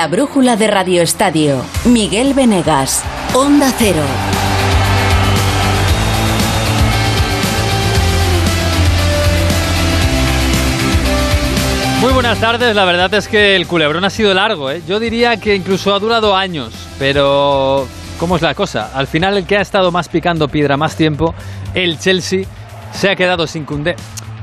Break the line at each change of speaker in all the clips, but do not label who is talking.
La brújula de Radio Estadio. Miguel Venegas. Onda Cero.
Muy buenas tardes, la verdad es que el culebrón ha sido largo, ¿eh? yo diría que incluso ha durado años, pero ¿cómo es la cosa? Al final el que ha estado más picando piedra más tiempo, el Chelsea, se ha quedado sin Cundé.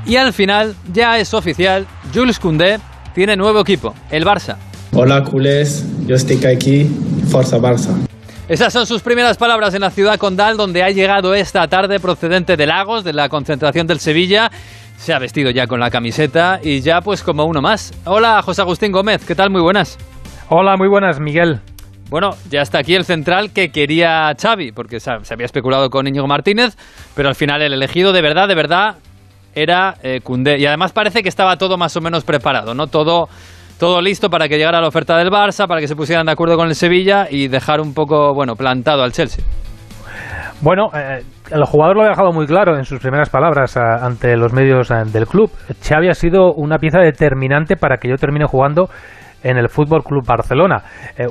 Y al final ya es oficial, Jules Cundé tiene nuevo equipo, el Barça.
Hola culés, yo estoy aquí, Forza Barça.
Esas son sus primeras palabras en la ciudad condal, donde ha llegado esta tarde procedente de Lagos, de la concentración del Sevilla, se ha vestido ya con la camiseta y ya pues como uno más. Hola, José Agustín Gómez, ¿qué tal? Muy buenas.
Hola, muy buenas, Miguel.
Bueno, ya está aquí el central que quería Xavi, porque se había especulado con Íñigo Martínez, pero al final el elegido de verdad, de verdad, era eh, Y además parece que estaba todo más o menos preparado, ¿no? Todo, todo listo para que llegara la oferta del Barça, para que se pusieran de acuerdo con el Sevilla y dejar un poco, bueno, plantado al Chelsea.
Bueno, eh, el jugador lo ha dejado muy claro en sus primeras palabras eh, ante los medios eh, del club. Xavi ha sido una pieza determinante para que yo termine jugando en el Fútbol Club Barcelona.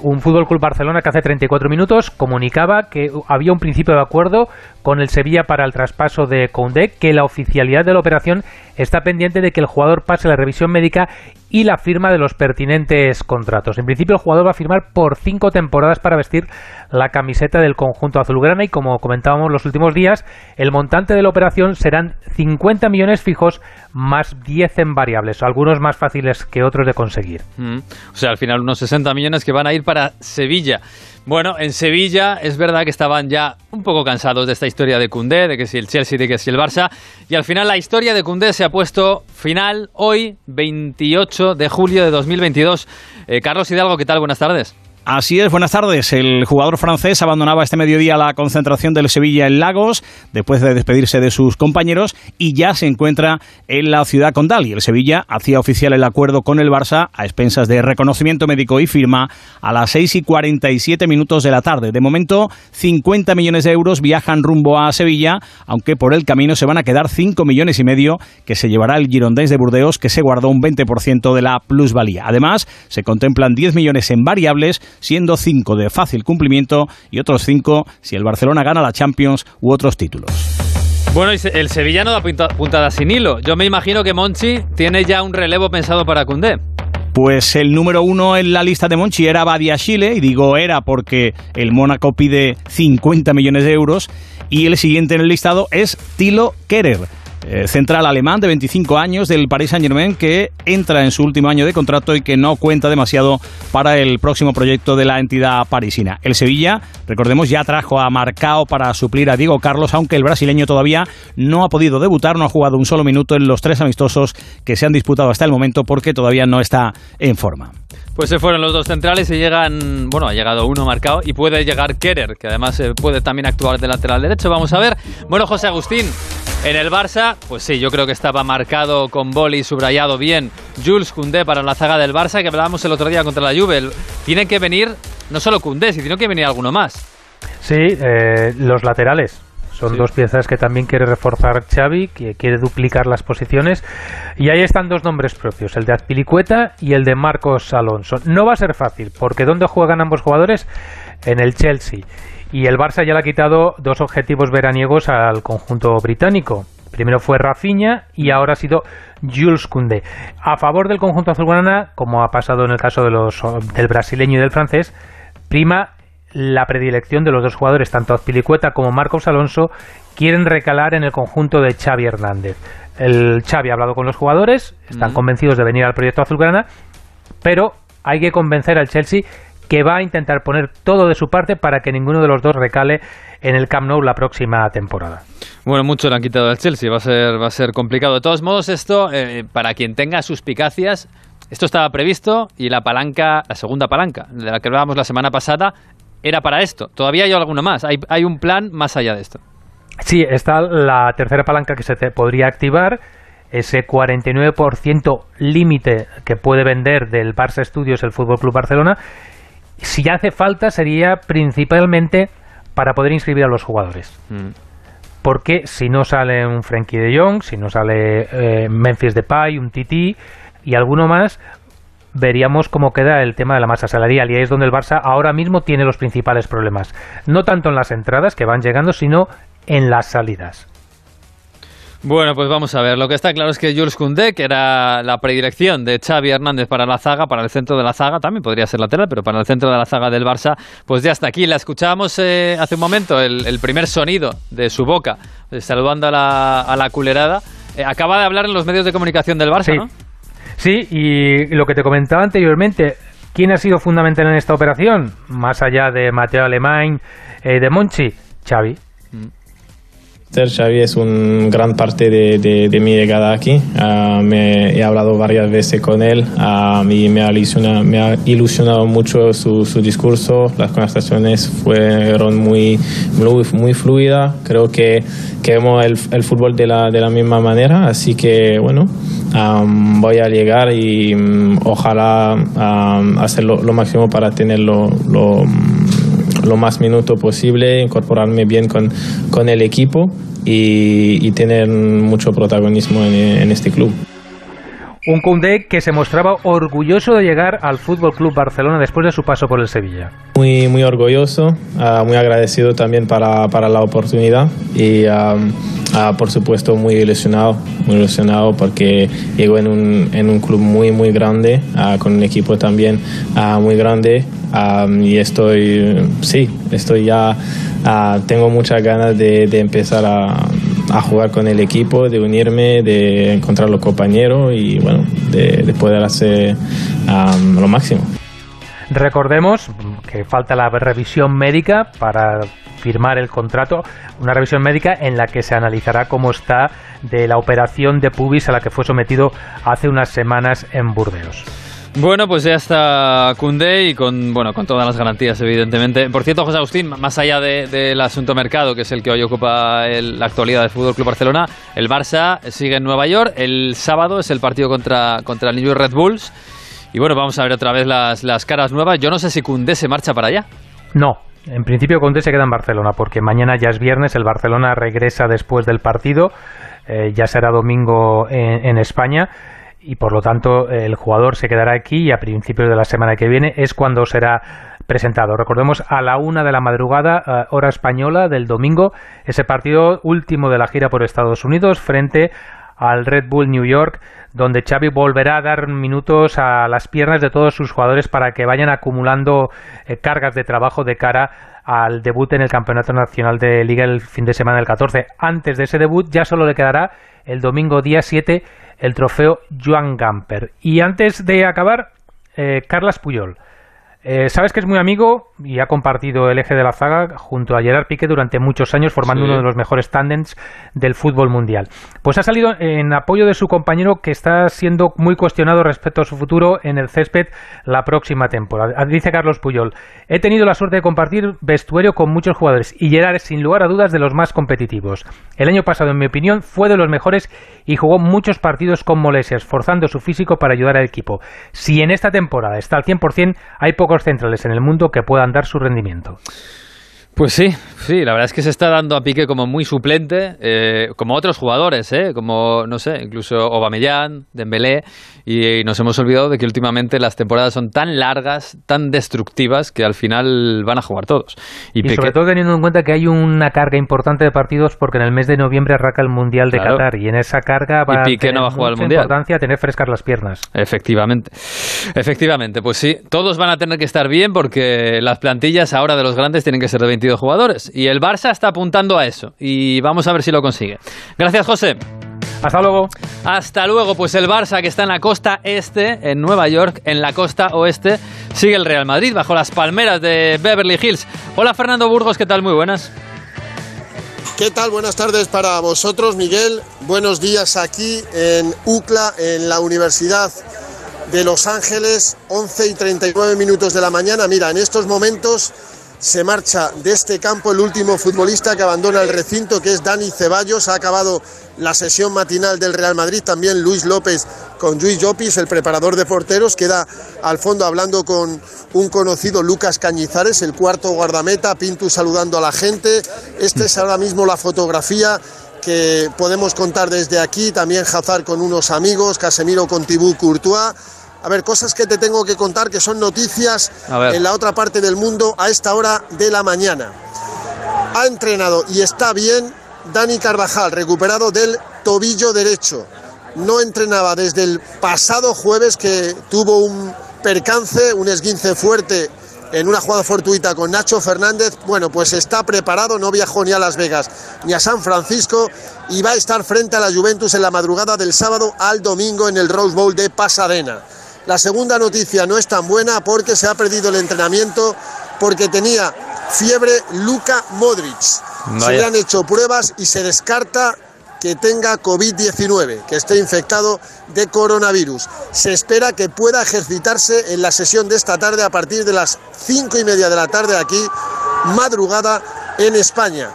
un Fútbol Club Barcelona que hace 34 minutos comunicaba que había un principio de acuerdo con el Sevilla para el traspaso de Koundé, que la oficialidad de la operación está pendiente de que el jugador pase la revisión médica y la firma de los pertinentes contratos. En principio, el jugador va a firmar por cinco temporadas para vestir la camiseta del conjunto azulgrana y, como comentábamos los últimos días, el montante de la operación serán 50 millones fijos más 10 en variables, algunos más fáciles que otros de conseguir.
Mm. O sea, al final unos 60 millones que van a ir para Sevilla. Bueno, en Sevilla es verdad que estaban ya un poco cansados de esta historia de Cundé, de que si el Chelsea, de que si el Barça, y al final la historia de Cundé se ha puesto final hoy, 28 de julio de 2022. Eh, Carlos Hidalgo, ¿qué tal? Buenas tardes.
Así es, buenas tardes. El jugador francés abandonaba este mediodía la concentración del Sevilla en Lagos después de despedirse de sus compañeros y ya se encuentra en la ciudad condal. Y el Sevilla hacía oficial el acuerdo con el Barça a expensas de reconocimiento médico y firma a las 6 y 47 minutos de la tarde. De momento, 50 millones de euros viajan rumbo a Sevilla, aunque por el camino se van a quedar 5 millones y medio que se llevará el Girondins de Burdeos, que se guardó un 20% de la plusvalía. Además, se contemplan 10 millones en variables siendo cinco de fácil cumplimiento y otros cinco si el Barcelona gana la Champions u otros títulos.
Bueno, el sevillano da puntada sin hilo. Yo me imagino que Monchi tiene ya un relevo pensado para Cundé.
Pues el número uno en la lista de Monchi era Chile y digo era porque el Mónaco pide 50 millones de euros, y el siguiente en el listado es Tilo Kerer eh, central alemán de 25 años del Paris Saint-Germain que entra en su último año de contrato y que no cuenta demasiado para el próximo proyecto de la entidad parisina. El Sevilla, recordemos, ya trajo a Marcao para suplir a Diego Carlos, aunque el brasileño todavía no ha podido debutar, no ha jugado un solo minuto en los tres amistosos que se han disputado hasta el momento porque todavía no está en forma.
Pues se fueron los dos centrales y llegan, bueno, ha llegado uno marcado y puede llegar Kerer, que además eh, puede también actuar de lateral derecho. Vamos a ver. Bueno, José Agustín, en el Barça, pues sí, yo creo que estaba marcado con boli subrayado bien Jules Koundé para la zaga del Barça que hablábamos el otro día contra la Juve. Tiene que venir no solo Koundé, sino que venir alguno más.
Sí, eh, los laterales. Son dos piezas que también quiere reforzar Xavi, que quiere duplicar las posiciones. Y ahí están dos nombres propios, el de Azpilicueta y el de Marcos Alonso. No va a ser fácil, porque ¿dónde juegan ambos jugadores? En el Chelsea. Y el Barça ya le ha quitado dos objetivos veraniegos al conjunto británico. Primero fue Rafinha y ahora ha sido Jules Koundé. A favor del conjunto azulgrana, como ha pasado en el caso de los, del brasileño y del francés, prima la predilección de los dos jugadores, tanto Azpilicueta como Marcos Alonso, quieren recalar en el conjunto de Xavi Hernández. El Xavi ha hablado con los jugadores, están convencidos de venir al proyecto azulgrana, pero hay que convencer al Chelsea que va a intentar poner todo de su parte para que ninguno de los dos recale en el Camp Nou la próxima temporada.
Bueno, mucho le han quitado al Chelsea, va a ser, va a ser complicado. De todos modos, esto, eh, para quien tenga suspicacias, esto estaba previsto y la palanca, la segunda palanca, de la que hablábamos la semana pasada, era para esto. Todavía hay alguno más, hay, hay un plan más allá de esto.
Sí, está la tercera palanca que se te podría activar, ese 49% límite que puede vender del Barça Studios el Fútbol Club Barcelona si hace falta sería principalmente para poder inscribir a los jugadores. Mm. Porque si no sale un Frankie de Jong, si no sale eh, Memphis Depay, un Titi y alguno más, veríamos cómo queda el tema de la masa salarial y ahí es donde el Barça ahora mismo tiene los principales problemas. No tanto en las entradas que van llegando, sino en las salidas.
Bueno, pues vamos a ver. Lo que está claro es que Jules Koundé, que era la predilección de Xavi Hernández para la zaga, para el centro de la zaga, también podría ser lateral, pero para el centro de la zaga del Barça, pues ya está aquí. La escuchábamos eh, hace un momento, el, primer sonido de su boca, eh, saludando a la, a la culerada. Eh, acaba de hablar en los medios de comunicación del Barça, ¿no?
Sí, y lo que te comentaba anteriormente, ¿quién ha sido fundamental en esta operación? Más allá de Mateo Alemán, de Monchi, Xavi. Mm.
Xavi es un gran parte de, de, mi llegada aquí. Ah, me he hablado varias veces con él uh, y me ha, ilusionado, me ha ilusionado mucho su, su, discurso. Las conversaciones fueron muy, muy, muy fluidas. Creo que, que vemos el, el, fútbol de la, de la misma manera. Así que, bueno, voy a llegar y um, ojalá hacer lo, lo, máximo para tenerlo lo, lo más minuto posible, incorporarme bien con, con el equipo y, tener mucho protagonismo en, este club.
Un Koundé que se mostraba orgulloso de llegar al Fútbol Club Barcelona después de su paso por el Sevilla.
Muy, muy orgulloso, ah, muy agradecido también para, para la oportunidad y ah, por supuesto muy ilusionado, muy ilusionado porque llegó en un, en un club muy, muy grande, ah, con un equipo también muy grande y estoy, sí, estoy ya, uh, tengo muchas ganas de, de empezar a, a, jugar con el equipo, de unirme, de encontrar los compañeros y bueno, de, de poder hacer lo máximo.
Recordemos que falta la revisión médica para firmar el contrato, una revisión médica en la que se analizará cómo está de la operación de pubis a la que fue sometido hace unas semanas en Burdeos.
Bueno, pues ya está Cundé y con, bueno, con todas las garantías, evidentemente. Por cierto, José Agustín, más allá del asunto mercado, que es el que hoy ocupa la actualidad del Fútbol Club Barcelona, el Barça sigue en Nueva York. El sábado es el partido contra, contra el New York Red Bulls. Y bueno, vamos a ver otra vez las, las caras nuevas. Yo no sé si Cundé se marcha para allá.
No, en principio Cundé se queda en Barcelona, porque mañana ya es viernes, el Barcelona regresa después del partido. Eh, ya será domingo en España y por lo tanto el jugador se quedará aquí y a principios de la semana que viene es cuando será presentado. Recordemos a la una de la madrugada, eh, hora española del domingo, ese partido último de la gira por Estados Unidos frente al Red Bull New York, donde Xavi volverá a dar minutos a las piernas de todos sus jugadores para que vayan acumulando eh, cargas de trabajo de cara al debut en el Campeonato Nacional de Liga el fin de semana del 14. Antes de ese debut ya solo le quedará el domingo día 7 el trofeo Joan Gamper. Y antes de acabar, eh, Carlas Puyol. Eh, sabes que es muy amigo y ha compartido el eje de la zaga junto a Gerard Piqué durante muchos años, formando uno de los mejores tándems del fútbol mundial. Pues ha salido en apoyo de su compañero que está siendo muy cuestionado respecto a su futuro en el césped la próxima temporada. Ah, dice Carlos Puyol, he tenido la suerte de compartir vestuario con muchos jugadores y Gerard es sin lugar a dudas de los más competitivos. El año pasado, en mi opinión, fue de los mejores y jugó muchos partidos con molestias, forzando su físico para ayudar al equipo. Si en esta temporada está al 100%, hay pocos centrales en el mundo que puedan dar su rendimiento.
Pues sí, sí, la verdad es que se está dando a Piqué como muy suplente, eh, como otros jugadores, eh, como, no sé, incluso Aubameyang, Dembélé, y, nos hemos olvidado de que últimamente las temporadas son tan largas, tan destructivas, que al final van a jugar todos.
Y, sobre todo teniendo en cuenta que hay una carga importante de partidos, porque en el mes de noviembre arranca el Mundial de Qatar, y en esa carga va, a tener no va a jugar mundial. importancia tener frescas las piernas.
Efectivamente, efectivamente, pues sí, todos van a tener que estar bien, porque las plantillas ahora de los grandes tienen que ser de 22 jugadores. Y el Barça está apuntando a eso. Y vamos a ver si lo consigue. Gracias, José.
Hasta luego.
Hasta luego. Pues el Barça, que está en la costa este, en Nueva York, en la costa oeste, sigue el Real Madrid bajo las palmeras de Beverly Hills. Hola, Fernando Burgos, ¿qué tal? Muy buenas.
¿Qué tal? Buenas tardes para vosotros, Miguel. Buenos días aquí en UCLA, en la Universidad de Los Ángeles, 11 y 39 minutos de la mañana. Mira, en estos momentos se marcha de este campo el último futbolista que abandona el recinto, que es Dani Ceballos. Ha acabado la sesión matinal del Real Madrid. También Luis López con Luis Llopis, el preparador de porteros. Queda al fondo hablando con un conocido Lucas Cañizares, el cuarto guardameta. Pintu saludando a la gente. Esta es ahora mismo la fotografía que podemos contar desde aquí. También Hazard con unos amigos, Casemiro con Tibú Courtois A ver, cosas que te tengo que contar que son noticias en la otra parte del mundo a esta hora de la mañana. Ha entrenado y está bien Dani Carvajal, recuperado del tobillo derecho. No entrenaba desde el pasado jueves que tuvo un percance, un esguince fuerte en una jugada fortuita con Nacho Fernández. Bueno, pues está preparado, no viajó ni a Las Vegas ni a San Francisco y va a estar frente a la Juventus en la madrugada del sábado al domingo en el Rose Bowl de Pasadena. La segunda noticia no es tan buena porque se ha perdido el entrenamiento porque tenía fiebre Luka Modric. Se le han hecho pruebas y se descarta que tenga COVID-19, que esté infectado de coronavirus. Se espera que pueda ejercitarse en la sesión de esta tarde a partir de las cinco y media de la tarde aquí, madrugada en España.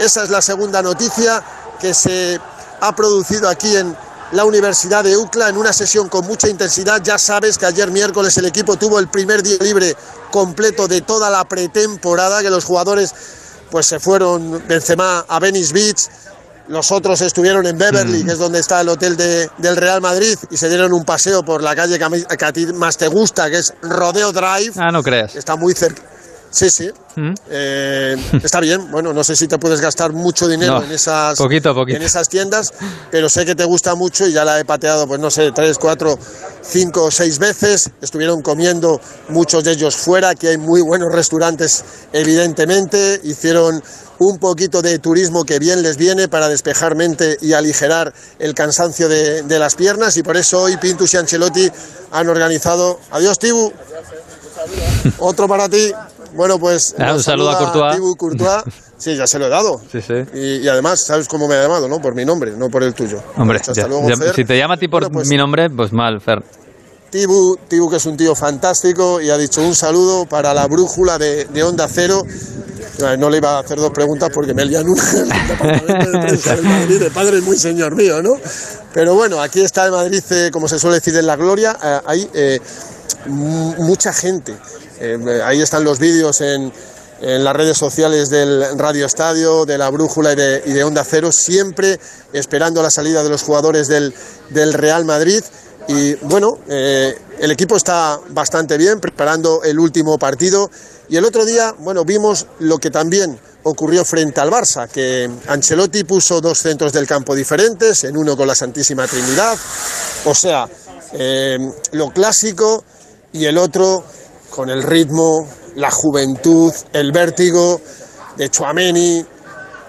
Esa es la segunda noticia que se ha producido aquí en la Universidad de UCLA en una sesión con mucha intensidad. Ya sabes que ayer miércoles el equipo tuvo el primer día libre completo de toda la pretemporada, que los jugadores pues se fueron Benzema a Venice Beach, los otros estuvieron en Beverly, mm. que es donde está el hotel de, del Real Madrid, y se dieron un paseo por la calle que a, ti más te gusta, que es Rodeo Drive.
Ah, no creas.
Está muy cerca. Sí, sí. ¿Mm? Eh, está bien. Bueno, no sé si te puedes gastar mucho dinero en, esas, en esas tiendas, pero sé que te gusta mucho y ya la he pateado, pues no sé, tres, cuatro, cinco o seis veces. Estuvieron comiendo muchos de ellos fuera, que hay muy buenos restaurantes, evidentemente. Hicieron un poquito de turismo que bien les viene para despejar mente y aligerar el cansancio de, de las piernas y por eso hoy Pintus y Ancelotti han organizado... Adiós, Tibu. Otro para ti. Bueno, pues.
Ah, un saludo a Courtois.
Courtois. Sí, ya se lo he dado.
Sí, sí.
Y, además, ¿sabes cómo me ha llamado, no? Por mi nombre, no por el tuyo.
Hombre, si te llama a ti por pues mi nombre, pues mal, Fer.
Tibu, Tibu, que es un tío fantástico, y ha dicho un saludo para la brújula de, de Onda Cero. No le iba a hacer dos preguntas porque me lían una Madrid, de padre muy señor mío, ¿no? Pero bueno, aquí está el Madrid, eh, como se suele decir en la gloria, eh, hay eh, mucha gente eh, ahí están los vídeos en, las redes sociales del Radio Estadio, de la Brújula y de, Onda Cero, siempre esperando la salida de los jugadores del, Real Madrid. Y bueno, eh, el equipo está bastante bien, preparando el último partido. Y el otro día, bueno, vimos lo que también ocurrió frente al Barça, que Ancelotti puso dos centros del campo diferentes, en uno con la Santísima Trinidad, o sea, eh, lo clásico, y el otro con el ritmo, la juventud, el vértigo de Chuameni,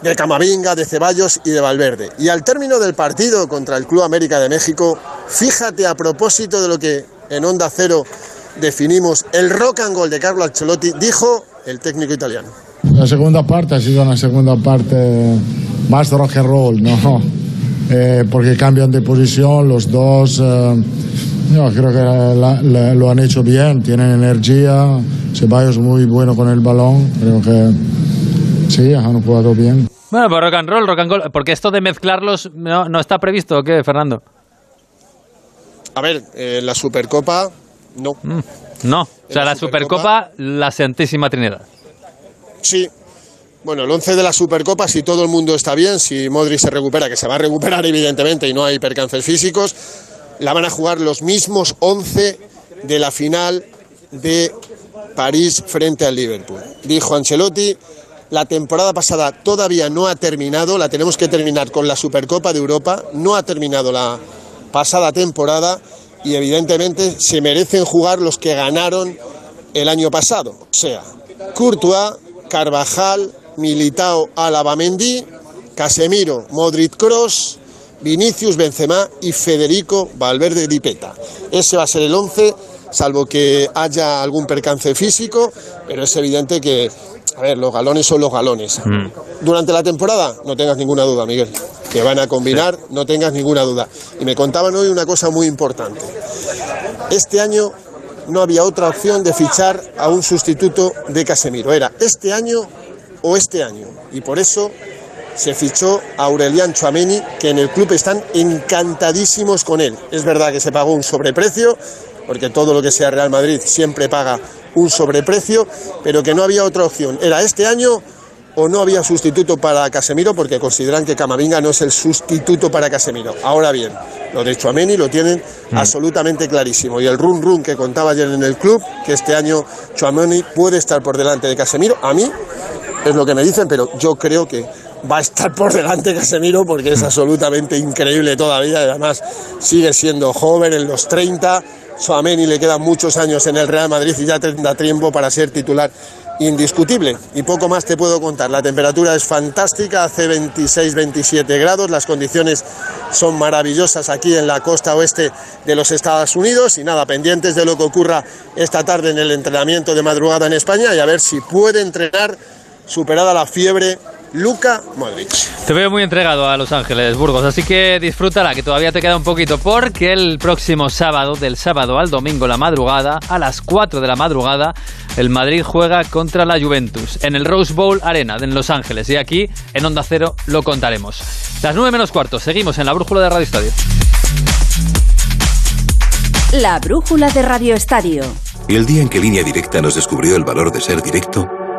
de Camavinga, de Ceballos y de Valverde. Y al término del partido contra el Club América de México, fíjate a propósito de lo que en Onda Cero definimos el rock and roll de Carlo Ancelotti, dijo el técnico italiano.
La segunda parte ha sido una segunda parte más rock and roll, ¿no? Eh, porque cambian de posición los dos. Eh, yo creo que lo han hecho bien, tienen energía, Ceballos muy bueno con el balón, creo que sí, han jugado bien.
Bueno, pues rock and roll, rock and roll, porque esto de mezclarlos no, está previsto, ¿o qué, Fernando?
A ver, eh, la Supercopa, no.
Mm, no, o sea, la, Supercopa, la Santísima Trinidad.
Sí, bueno, el 11 de la Supercopa, si todo el mundo está bien, si Modri se recupera, que se va a recuperar evidentemente y no hay percances físicos, la van a jugar los mismos 11 de la final de París frente al Liverpool. Dijo Ancelotti, la temporada pasada todavía no ha terminado, la tenemos que terminar con la Supercopa de Europa, no ha terminado la pasada temporada y evidentemente se merecen jugar los que ganaron el año pasado, o sea, Courtois, Carvajal, Militao, Alabamendi, Casemiro, Modric Cross, Vinicius Benzema y Federico Valverde Dipeta. Ese va a ser el 11, salvo que haya algún percance físico, pero es evidente que, a ver, los galones son los galones. Mm. Durante la temporada, no tengas ninguna duda, Miguel, que van a combinar, no tengas ninguna duda. Y me contaban hoy una cosa muy importante. Este año no había otra opción de fichar a un sustituto de Casemiro. Era este año o este año. Y por eso se fichó a Aurelian Chouameni, que en el club están encantadísimos con él. Es verdad que se pagó un sobreprecio, porque todo lo que sea Real Madrid siempre paga un sobreprecio, pero que no había otra opción. Era este año o no había sustituto para Casemiro, porque consideran que Camavinga no es el sustituto para Casemiro. Ahora bien, lo de Chuameni lo tienen
Mm.
absolutamente clarísimo. Y el run run que contaba ayer en el club, que este año Chuameni puede estar por delante de Casemiro, a mí es lo que me dicen, pero yo creo que va a estar por delante Casemiro porque es absolutamente increíble todavía y además sigue siendo joven en los 30. Suameni le quedan muchos años en el Real Madrid y ya tendrá tiempo para ser titular indiscutible. Y poco más te puedo contar. La temperatura es fantástica, hace 26-27 grados, las condiciones son maravillosas aquí en la costa oeste de los Estados Unidos y nada, pendientes de lo que ocurra esta tarde en el entrenamiento de madrugada en España y a ver si puede entrenar superada la fiebre Luca Modric.
Te veo muy entregado a Los Ángeles, Burgos, así que disfrútala, que todavía te queda un poquito, porque el próximo sábado, del sábado al domingo, la madrugada, a las 4 de la madrugada, el Madrid juega contra la Juventus en el Rose Bowl Arena en Los Ángeles. Y aquí, en Onda Cero, lo contaremos. Las 9 menos cuarto, seguimos en la brújula de Radio Estadio.
La brújula de Radio Estadio.
Y el día en que Línea Directa nos descubrió el valor de ser directo,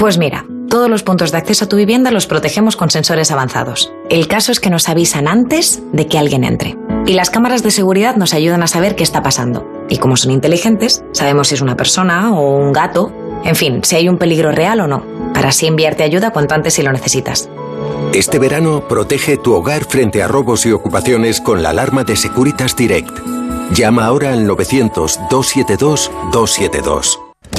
Pues mira, todos los puntos de acceso a tu vivienda los protegemos con sensores avanzados. El caso es que nos avisan antes de que alguien entre. Y las cámaras de seguridad nos ayudan a saber qué está pasando. Y como son inteligentes, sabemos si es una persona o un gato, en fin, si hay un peligro real o no, para así enviarte ayuda cuanto antes si lo necesitas.
Este verano protege tu hogar frente a robos y ocupaciones con la alarma de Securitas Direct. Llama ahora al 900-272-272.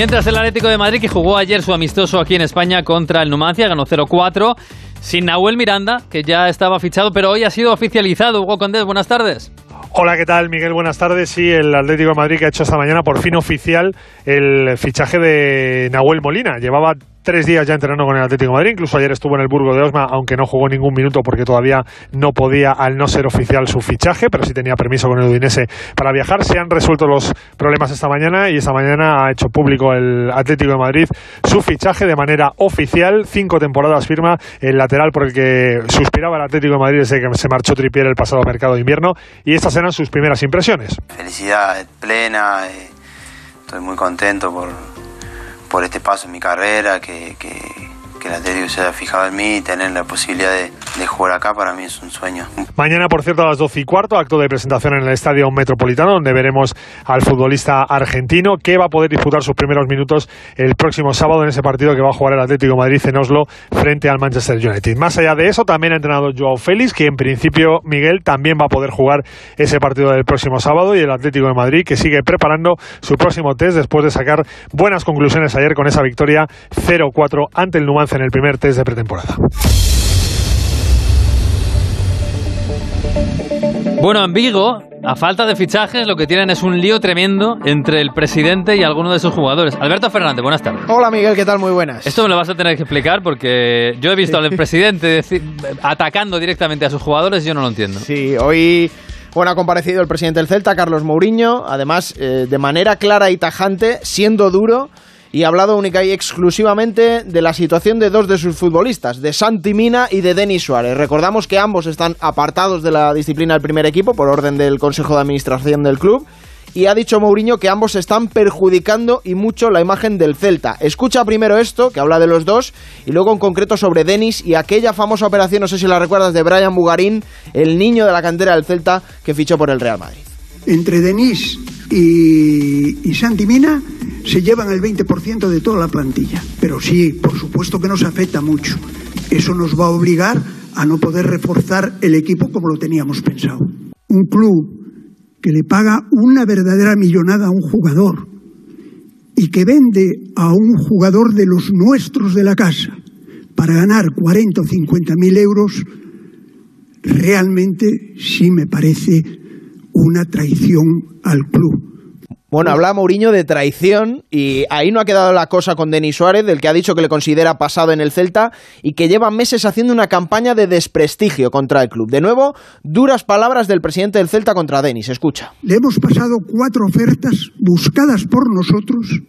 Mientras el Atlético de Madrid, que jugó ayer su amistoso aquí en España contra el Numancia, ganó 0-4, sin Nahuel Miranda, que ya estaba fichado, pero hoy ha sido oficializado. Hugo Condés, buenas tardes.
Hola, ¿qué tal, Miguel? Buenas tardes. Sí, el Atlético de Madrid que ha hecho esta mañana por fin oficial el fichaje de Nahuel Molina. Llevaba tres días ya entrenando con el Atlético de Madrid, incluso ayer estuvo en el Burgo de Osma, aunque no jugó ningún minuto porque todavía no podía, al no ser oficial, su fichaje, pero sí tenía permiso con el Udinese para viajar. Se han resuelto los problemas esta mañana y esta mañana ha hecho público el Atlético de Madrid su fichaje de manera oficial. Cinco temporadas firma el lateral por el que suspiraba el Atlético de Madrid desde que se marchó Tripier el pasado mercado de invierno y estas eran sus primeras impresiones.
Felicidad plena, eh, estoy muy contento por, por este paso en mi carrera, que, que, que el Atlético se haya fijado en mí y tener la posibilidad de, jugar acá para mí es un sueño.
Mañana, por cierto, a las 12 y cuarto, acto de presentación en el Estadio Metropolitano, donde veremos al futbolista argentino que va a poder disputar sus primeros minutos el próximo sábado en ese partido que va a jugar el Atlético Madrid en Oslo frente al Manchester United. Más allá de eso, también ha entrenado Joao Félix, que en principio Miguel también va a poder jugar ese partido del próximo sábado, y el Atlético de Madrid que sigue preparando su próximo test después de sacar buenas conclusiones ayer con esa victoria 0-4 ante el Numancia en el primer test de pretemporada.
Bueno, en Vigo, a falta de fichajes, lo que tienen es un lío tremendo entre el presidente y algunos de sus jugadores. Alberto Fernández, buenas tardes.
Hola Miguel, ¿qué tal? Muy buenas.
Esto me lo vas a tener que explicar porque yo he visto al presidente decir, atacando directamente a sus jugadores y yo no lo entiendo.
Sí, hoy bueno, ha comparecido el presidente del Celta, Carlos Mourinho, además eh, de manera clara y tajante, siendo duro y ha hablado única y exclusivamente de la situación de dos de sus futbolistas, de Santi Mina y de Denis Suárez. Recordamos que ambos están apartados de la disciplina del primer equipo por orden del Consejo de Administración del club. Y ha dicho Mourinho que ambos están perjudicando y mucho la imagen del Celta. Escucha primero esto, que habla de los dos, y luego en concreto sobre Denis y aquella famosa operación, no sé si la recuerdas, de Brian Bugarín, el niño de la cantera del Celta que fichó por el Real Madrid.
Entre Denis y, y Mina se llevan el 20% de toda la plantilla. Pero sí, por supuesto que nos afecta mucho. Eso nos va a obligar a no poder reforzar el equipo como lo teníamos pensado. Un club que le paga una verdadera millonada a un jugador y que vende a un jugador de los nuestros de la casa para ganar 40 o 50 mil euros, realmente sí me parece una traición al club.
Bueno, habla Mourinho de traición y ahí no ha quedado la cosa con Denis Suárez, del que ha dicho que le considera pasado en el Celta y que lleva meses haciendo una campaña de desprestigio contra el club. De nuevo, duras palabras del presidente del Celta contra Denis. Escucha.
Le hemos pasado cuatro ofertas buscadas por nosotros,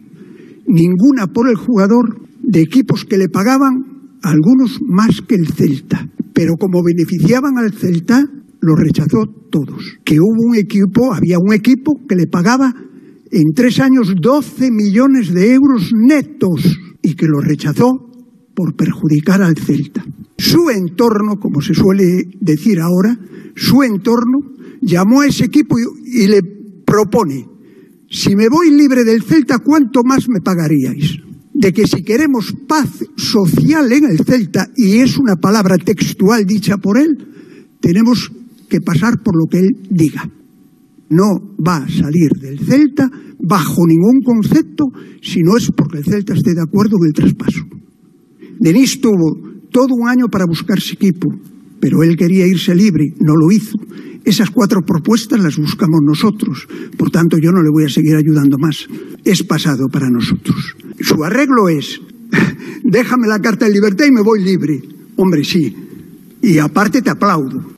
ninguna por el jugador, de equipos que le pagaban, algunos más que el Celta. Pero como beneficiaban al Celta, lo rechazó todos. Que hubo un equipo, había un equipo que le pagaba en tres años 12 millones de euros netos y que lo rechazó por perjudicar al Celta. Su entorno, como se suele decir ahora, su entorno llamó a ese equipo y, y le propone, si me voy libre del Celta, ¿cuánto más me pagaríais? De que si queremos paz social en el Celta, y es una palabra textual dicha por él, tenemos que pasar por lo que él diga no va a salir del Celta bajo ningún concepto si no es porque el Celta esté de acuerdo en el traspaso. Denis tuvo todo un año para buscarse equipo, pero él quería irse libre, no lo hizo. Esas cuatro propuestas las buscamos nosotros, por tanto yo no le voy a seguir ayudando más. Es pasado para nosotros. Su arreglo es, déjame la carta de libertad y me voy libre. Hombre, sí. Y aparte te aplaudo.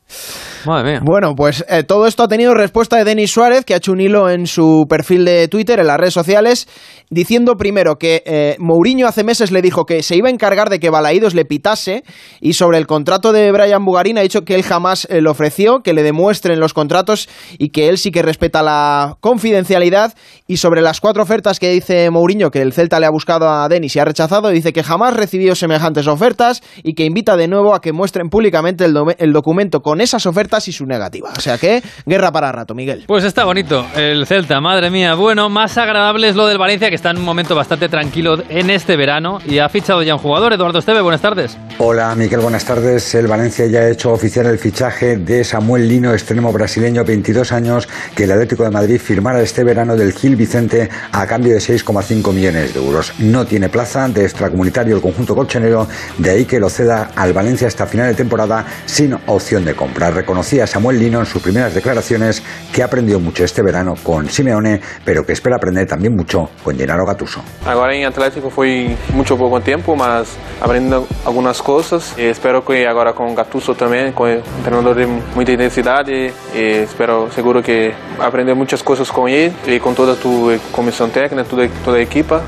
Bueno, pues eh, todo esto ha tenido respuesta de Denis Suárez, que ha hecho un hilo en su perfil de Twitter, en las redes sociales, diciendo primero que eh, Mourinho hace meses le dijo que se iba a encargar de que Balaídos le pitase, y sobre el contrato de Brian Bugarín ha dicho que él jamás eh, lo ofreció, que le demuestren los contratos y que él sí que respeta la confidencialidad. Y sobre las cuatro ofertas que dice Mourinho que el Celta le ha buscado a Denis y ha rechazado, dice que jamás recibió semejantes ofertas y que invita de nuevo a que muestren públicamente el, el documento con esas ofertas y su negativa. O sea que, guerra para rato, Miguel.
Pues está bonito el Celta, madre mía. Bueno, más agradable es lo del Valencia, que está en un momento bastante tranquilo en este verano y ha fichado ya un jugador. Eduardo Esteve, buenas tardes.
Hola, Miguel, buenas tardes. El Valencia ya ha hecho oficial el fichaje de Samuel Lino, extremo brasileño, 22 años, que el Atlético de Madrid firmara este verano del Gil Vicente a cambio de 6,5 millones de euros. No tiene plaza de extracomunitario el conjunto colchonero, de ahí que lo ceda al Valencia hasta final de temporada sin opción de compra. Reconocido decía Samuel Lino en sus primeras declaraciones que ha aprendido mucho este verano con Simeone, pero que espera aprender también mucho con Gennaro Gattuso.
Ahora en Atlético fue mucho poco tiempo, mas aprendiendo algunas cosas. Y espero que ahora con Gattuso también, con un entrenador de mucha intensidad, y, espero seguro que aprender muchas cosas con él y con toda tu comisión técnica, toda, toda equipa.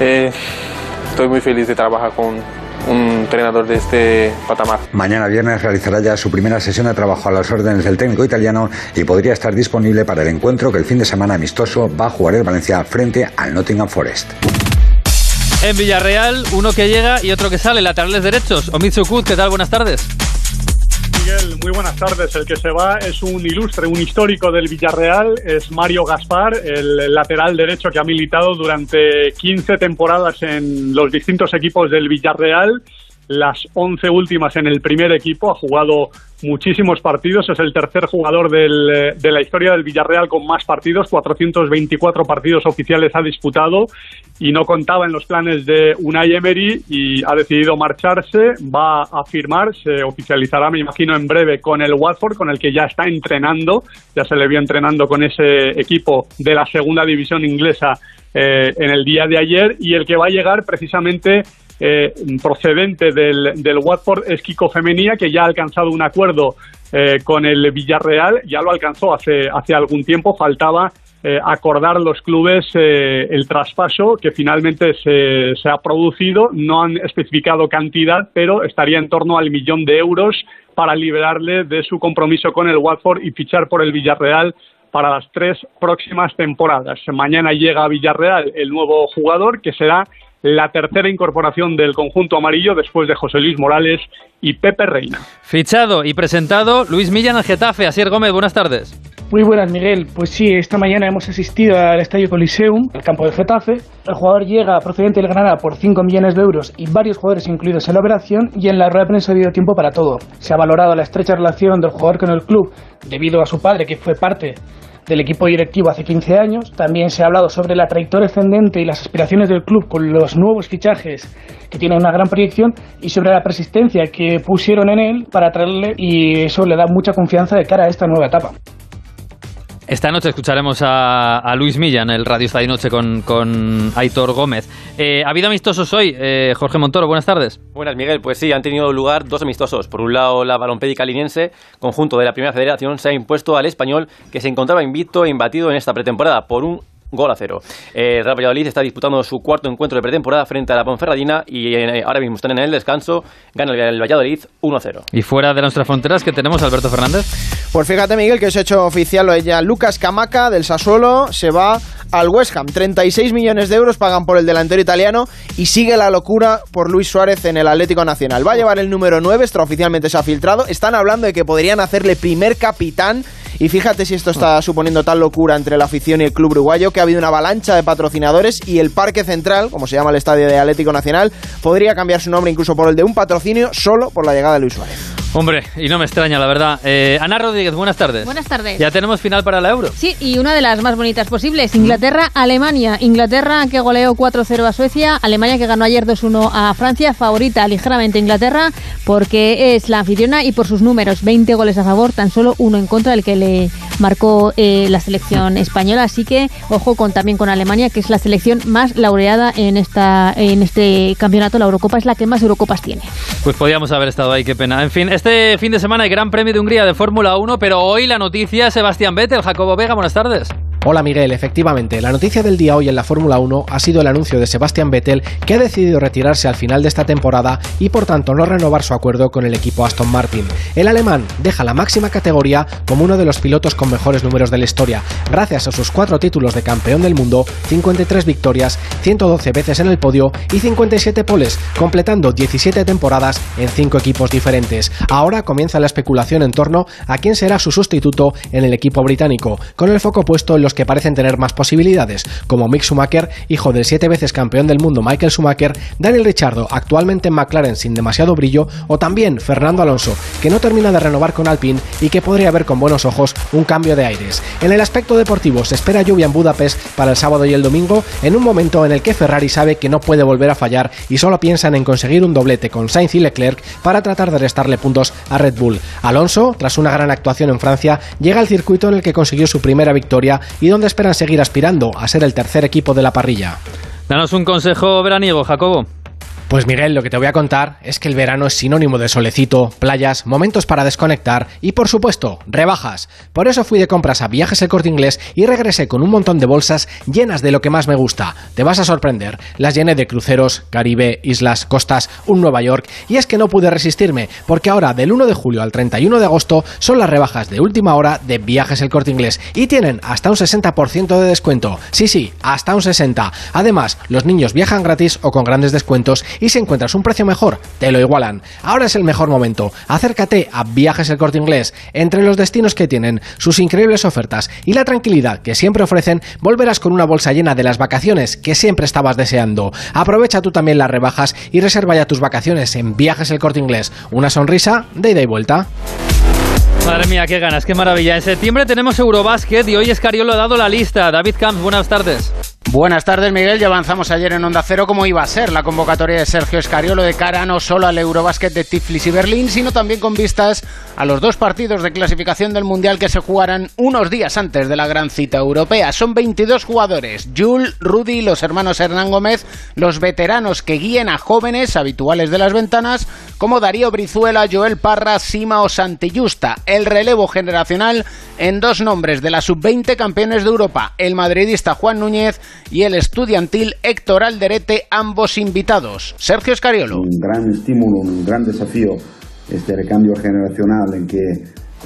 Eh, estoy muy feliz de trabajar con un entrenador de este patamar.
Mañana viernes realizará ya su primera sesión de trabajo a las órdenes del técnico italiano y podría estar disponible para el encuentro que el fin de semana amistoso va a jugar el Valencia frente al Nottingham Forest.
En Villarreal, uno que llega y otro que sale, laterales derechos. Omitsu Kut, ¿qué tal? Buenas tardes.
Miguel, muy buenas tardes. El que se va es un ilustre, un histórico del Villarreal, es Mario Gaspar, el lateral derecho que ha militado durante 15 temporadas en los distintos equipos del Villarreal las 11 últimas en el primer equipo, ha jugado muchísimos partidos, es el tercer jugador del, de la historia del Villarreal con más partidos, 424 partidos oficiales ha disputado y no contaba en los planes de Unai Emery y ha decidido marcharse, va a firmar, se oficializará me imagino en breve con el Watford, con el que ya está entrenando, ya se le vio entrenando con ese equipo de la segunda división inglesa eh, en el día de ayer y el que va a llegar precisamente eh, procedente del, del, Watford es Kiko Femenía, que ya ha alcanzado un acuerdo eh, con el Villarreal, ya lo alcanzó hace, hace algún tiempo, faltaba eh, acordar los clubes el traspaso que finalmente se, se, ha producido. No han especificado cantidad, pero estaría en torno al millón de euros para liberarle de su compromiso con el Watford y fichar por el Villarreal para las tres próximas temporadas. Mañana llega a Villarreal el nuevo jugador que será la tercera incorporación del conjunto amarillo después de José Luis Morales y Pepe Reina.
Fichado y presentado Luis Millán al Getafe. Asier Gómez, buenas tardes.
Muy buenas, Miguel. Pues sí, esta mañana hemos asistido al Estadio Coliseum, al campo de Getafe. El jugador llega procedente del Granada por 5 millones de euros y varios jugadores incluidos en la operación y en la rueda de prensa ha habido tiempo para todo. Se ha valorado la estrecha relación del jugador con el club debido a su padre, que fue parte del equipo directivo hace 15 años. También se ha hablado sobre la trayectoria ascendente y las aspiraciones del club con los nuevos fichajes que tienen una gran proyección y sobre la persistencia que pusieron en él para traerle y eso le da mucha confianza de cara a esta nueva etapa.
Esta noche escucharemos a, Luis Milla en el Radio Estadio Noche con, Aitor Gómez. Eh, ¿Ha habido amistosos hoy? Eh, Jorge Montoro, buenas tardes.
Buenas, Miguel. Pues sí, han tenido lugar dos amistosos. Por un lado, la balompédica liniense, conjunto de la Primera Federación, se ha impuesto al español que se encontraba invicto e imbatido en esta pretemporada por un gol a cero. Eh, el Real Valladolid está disputando su cuarto encuentro de pretemporada frente a la Ponferradina y eh, ahora mismo están en el descanso. Gana el Valladolid 1-0.
¿Y fuera de nuestras fronteras qué tenemos, Alberto Fernández?
Pues fíjate, Miguel, que se ha hecho oficial lo ella. Lucas Camaca del Sassuolo se va al West Ham. 36 millones de euros pagan por el delantero italiano y sigue la locura por Luis Suárez en el Atlético Nacional. Va a llevar el número 9, extraoficialmente se ha filtrado. Están hablando de que podrían hacerle primer capitán y fíjate si esto está suponiendo tal locura entre la afición y el club uruguayo que ha habido una avalancha de patrocinadores y el Parque Central, como se llama el estadio de Atlético Nacional, podría cambiar su nombre incluso por el de un patrocinio solo por la llegada de Luis Suárez.
Hombre, y no me extraña, la verdad. Eh, Ana Rodríguez, buenas tardes.
Buenas tardes.
Ya tenemos final para la Euro.
Sí, y una de las más bonitas posibles. Inglaterra-Alemania. Inglaterra que goleó 4-0 a Suecia. Alemania que ganó ayer 2-1 a Francia. Favorita ligeramente Inglaterra porque es la anfitriona y por sus números. 20 goles a favor, tan solo uno en contra, el que le marcó eh, la selección española. Así que ojo también con Alemania, que es la selección más laureada en, esta, en este campeonato. La Eurocopa es la que más Eurocopas tiene.
Pues podíamos haber estado ahí, qué pena. En fin, este fin de semana hay Gran Premio de Hungría de Fórmula 1, pero hoy la noticia Sebastián Vettel, Jacobo Vega, buenas tardes.
Hola Miguel, efectivamente, la noticia del día hoy en la Fórmula 1 ha sido el anuncio de Sebastián Vettel que ha decidido retirarse al final de esta temporada y por tanto no renovar su acuerdo con el equipo Aston Martin. El alemán deja la máxima categoría como uno de los pilotos con mejores números de la historia, gracias a sus cuatro títulos de campeón del mundo, 53 victorias, 112 veces en el podio y 57 poles, completando 17 temporadas en 5 equipos diferentes. Ahora comienza la especulación en torno a quién será su sustituto en el equipo británico, con el foco puesto en los que parecen tener más posibilidades, como Mick Schumacher, hijo del siete veces campeón del mundo Michael Schumacher, Daniel Ricciardo, actualmente en McLaren sin demasiado brillo, o también Fernando Alonso, que no termina de renovar con Alpine y que podría ver con buenos ojos un cambio de aires. En el aspecto deportivo se espera lluvia en Budapest para el sábado y el domingo, en un momento en el que Ferrari sabe que no puede volver a fallar y solo piensan en conseguir un doblete con Sainz y Leclerc para tratar de restarle puntos a Red Bull. Alonso, tras una gran actuación en Francia, llega al circuito en el que consiguió su primera victoria y donde esperan seguir aspirando a ser el tercer equipo de la parrilla.
Danos un consejo veraniego, Jacobo.
Pues Miguel, lo que te voy a contar es que el verano es sinónimo de solecito, playas, momentos para desconectar y por supuesto, rebajas. Por eso fui de compras a Viajes El Corte Inglés y regresé con un montón de bolsas llenas de lo que más me gusta. Te vas a sorprender. Las llené de cruceros, Caribe, islas, costas, un Nueva York y es que no pude resistirme porque ahora del 1 de julio al 31 de agosto son las rebajas de última hora de Viajes El Corte Inglés y tienen hasta un 60% de descuento. Sí, sí, hasta un 60. Además, los niños viajan gratis o con grandes descuentos y si encuentras un precio mejor, te lo igualan. Ahora es el mejor momento. Acércate a Viajes el Corte Inglés. Entre los destinos que tienen, sus increíbles ofertas y la tranquilidad que siempre ofrecen, volverás con una bolsa llena de las vacaciones que siempre estabas deseando. Aprovecha tú también las rebajas y reserva ya tus vacaciones en Viajes el Corte Inglés. Una sonrisa de ida y vuelta.
Madre mía, qué ganas, qué maravilla. En septiembre tenemos Eurobásquet y hoy Escariolo ha dado la lista. David Camps, buenas tardes.
Buenas tardes, Miguel. Ya avanzamos ayer en Onda Cero cómo iba a ser la convocatoria de Sergio Escariolo de cara no solo al Eurobásquet de Tiflis y Berlín, sino también con vistas a los dos partidos de clasificación del Mundial que se jugarán unos días antes de la gran cita europea. Son 22 jugadores, Jules, Rudy, los hermanos Hernán Gómez, los veteranos que guíen a jóvenes habituales de las ventanas, como Darío Brizuela, Joel Parra, Sima o Santillusta. El relevo generacional en dos nombres de la sub-20 campeones de Europa, el madridista Juan Núñez y el estudiantil Héctor Alderete, ambos invitados. Sergio Escariolo.
Un gran estímulo, un gran desafío este recambio generacional en, que,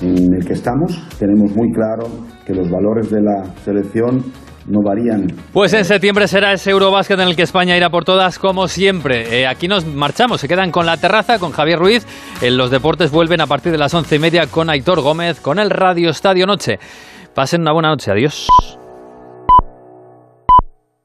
en el que estamos. Tenemos muy claro que los valores de la selección no varían.
Pues en septiembre será ese Eurobásquet en el que España irá por todas como siempre. Eh, aquí nos marchamos, se quedan con la terraza, con Javier Ruiz. En los deportes vuelven a partir de las once y media con Aitor Gómez, con el Radio Estadio Noche. Pasen una buena noche, adiós.